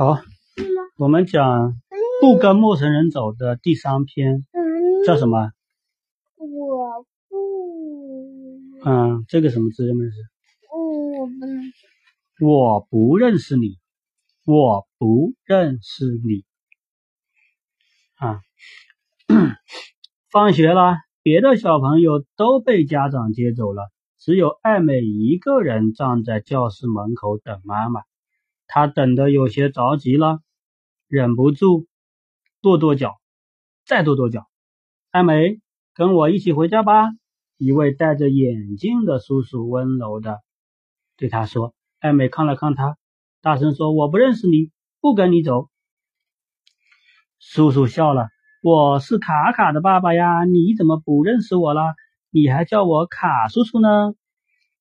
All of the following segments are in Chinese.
好，我们讲不跟陌生人走的第三篇叫什么？我不，嗯，这个什么字认不认识？我不认识，我不认识你，我不认识你。啊，放学了，别的小朋友都被家长接走了，只有艾美一个人站在教室门口等妈妈。他等得有些着急了，忍不住跺跺脚，再跺跺脚。艾美，跟我一起回家吧。一位戴着眼镜的叔叔温柔的对她说。艾美看了看他，大声说：“我不认识你，不跟你走。”叔叔笑了：“我是卡卡的爸爸呀，你怎么不认识我了？你还叫我卡叔叔呢？”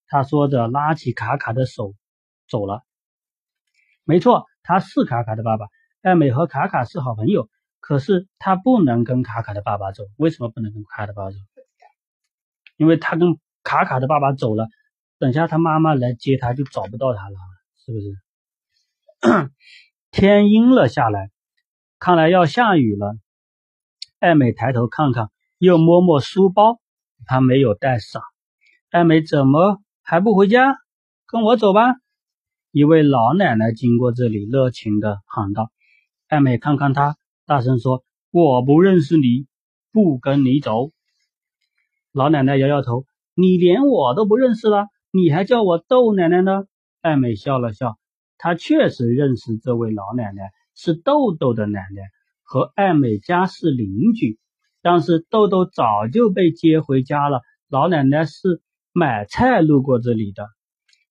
他说着，拉起卡卡的手走了。没错，他是卡卡的爸爸。艾美和卡卡是好朋友，可是他不能跟卡卡的爸爸走。为什么不能跟卡卡的爸爸走？因为他跟卡卡的爸爸走了。等下他妈妈来接他，就找不到他了，是不是？天阴了下来，看来要下雨了。艾美抬头看看，又摸摸书包，她没有带伞。艾美怎么还不回家？跟我走吧！一位老奶奶经过这里，热情的喊道。艾美看看他，大声说：“我不认识你，不跟你走。”老奶奶摇摇头：“你连我都不认识了。”你还叫我豆奶奶呢？艾美笑了笑，她确实认识这位老奶奶，是豆豆的奶奶，和艾美家是邻居。但是豆豆早就被接回家了，老奶奶是买菜路过这里的。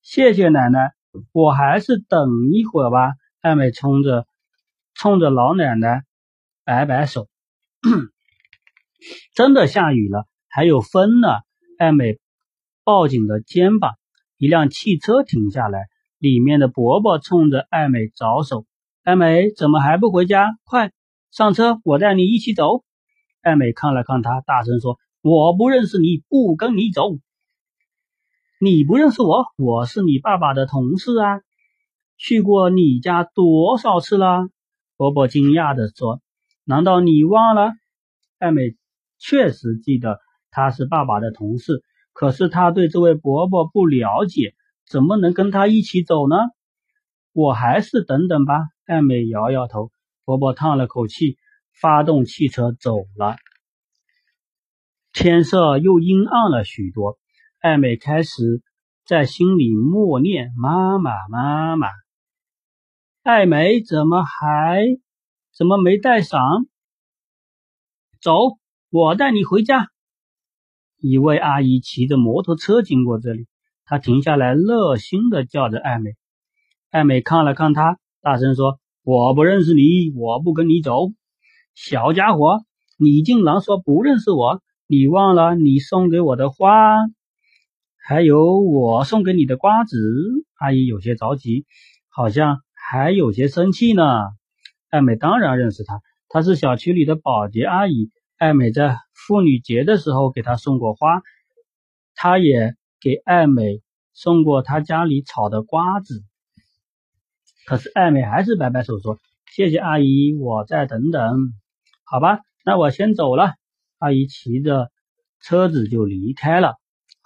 谢谢奶奶，我还是等一会儿吧。艾美冲着冲着老奶奶摆摆手。真的下雨了，还有风呢。艾美。抱紧了肩膀，一辆汽车停下来，里面的伯伯冲着艾美招手：“艾美，怎么还不回家？快上车，我带你一起走。”艾美看了看他，大声说：“我不认识你，不跟你走。你不认识我，我是你爸爸的同事啊，去过你家多少次了？”伯伯惊讶地说：“难道你忘了？”艾美确实记得他是爸爸的同事。可是他对这位伯伯不了解，怎么能跟他一起走呢？我还是等等吧。艾美摇摇头。伯伯叹了口气，发动汽车走了。天色又阴暗了许多。艾美开始在心里默念：“妈妈，妈妈。”艾美怎么还怎么没带伞？走，我带你回家。一位阿姨骑着摩托车经过这里，她停下来，热心的叫着艾美。艾美看了看她，大声说：“我不认识你，我不跟你走。小家伙，你竟然说不认识我？你忘了你送给我的花，还有我送给你的瓜子？”阿姨有些着急，好像还有些生气呢。艾美当然认识她，她是小区里的保洁阿姨。艾美在妇女节的时候给她送过花，她也给艾美送过她家里炒的瓜子。可是艾美还是摆摆手说：“谢谢阿姨，我再等等。”好吧，那我先走了。阿姨骑着车子就离开了。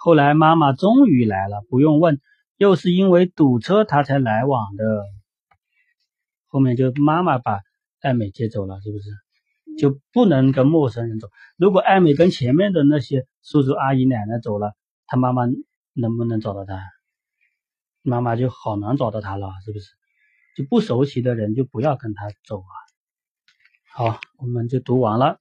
后来妈妈终于来了，不用问，又是因为堵车她才来晚的。后面就妈妈把艾美接走了，是不是？就不能跟陌生人走。如果艾美跟前面的那些叔叔阿姨奶奶走了，他妈妈能不能找到他？妈妈就好难找到他了，是不是？就不熟悉的人就不要跟他走啊。好，我们就读完了。